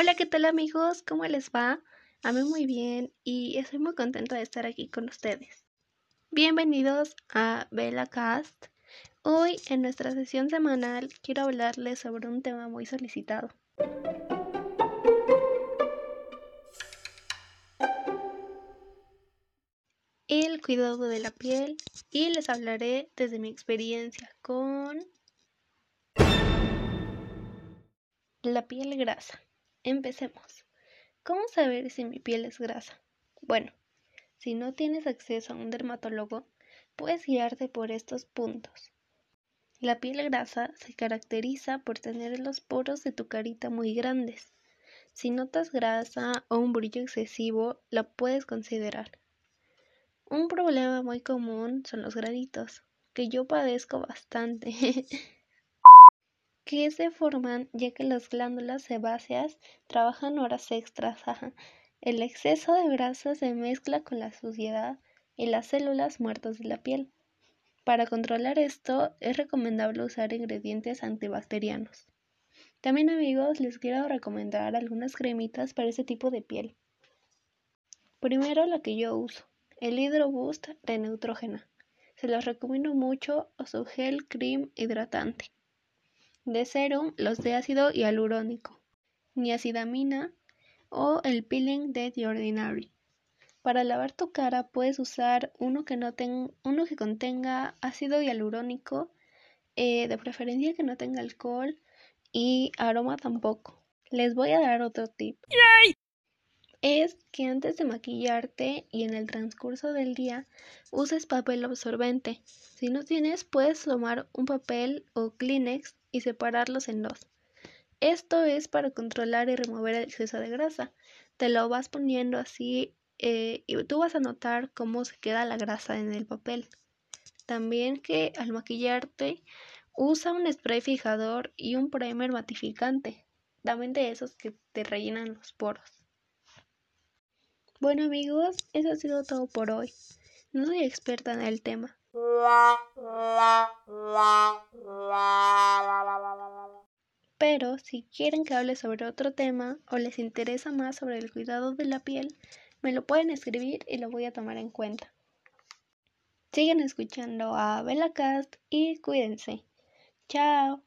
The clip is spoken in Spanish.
Hola, ¿qué tal amigos? ¿Cómo les va? A mí muy bien y estoy muy contenta de estar aquí con ustedes. Bienvenidos a Bella Cast. Hoy en nuestra sesión semanal quiero hablarles sobre un tema muy solicitado. El cuidado de la piel y les hablaré desde mi experiencia con la piel grasa. Empecemos. ¿Cómo saber si mi piel es grasa? Bueno, si no tienes acceso a un dermatólogo, puedes guiarte por estos puntos. La piel grasa se caracteriza por tener los poros de tu carita muy grandes. Si notas grasa o un brillo excesivo, la puedes considerar. Un problema muy común son los granitos, que yo padezco bastante. que se forman ya que las glándulas sebáceas trabajan horas extras. El exceso de grasa se mezcla con la suciedad y las células muertas de la piel. Para controlar esto es recomendable usar ingredientes antibacterianos. También amigos les quiero recomendar algunas cremitas para ese tipo de piel. Primero la que yo uso, el Hydro Boost de Neutrógena. Se los recomiendo mucho o su gel cream hidratante de serum los de ácido hialurónico, niacidamina o el peeling de The Ordinary. Para lavar tu cara puedes usar uno que, no uno que contenga ácido hialurónico, eh, de preferencia que no tenga alcohol y aroma tampoco. Les voy a dar otro tip. Es que antes de maquillarte y en el transcurso del día uses papel absorbente. Si no tienes, puedes tomar un papel o Kleenex y separarlos en dos. Esto es para controlar y remover el exceso de grasa. Te lo vas poniendo así eh, y tú vas a notar cómo se queda la grasa en el papel. También que al maquillarte usa un spray fijador y un primer matificante. También de esos que te rellenan los poros. Bueno amigos, eso ha sido todo por hoy. No soy experta en el tema, pero si quieren que hable sobre otro tema o les interesa más sobre el cuidado de la piel, me lo pueden escribir y lo voy a tomar en cuenta. Sigan escuchando a Bella Cast y cuídense. Chao.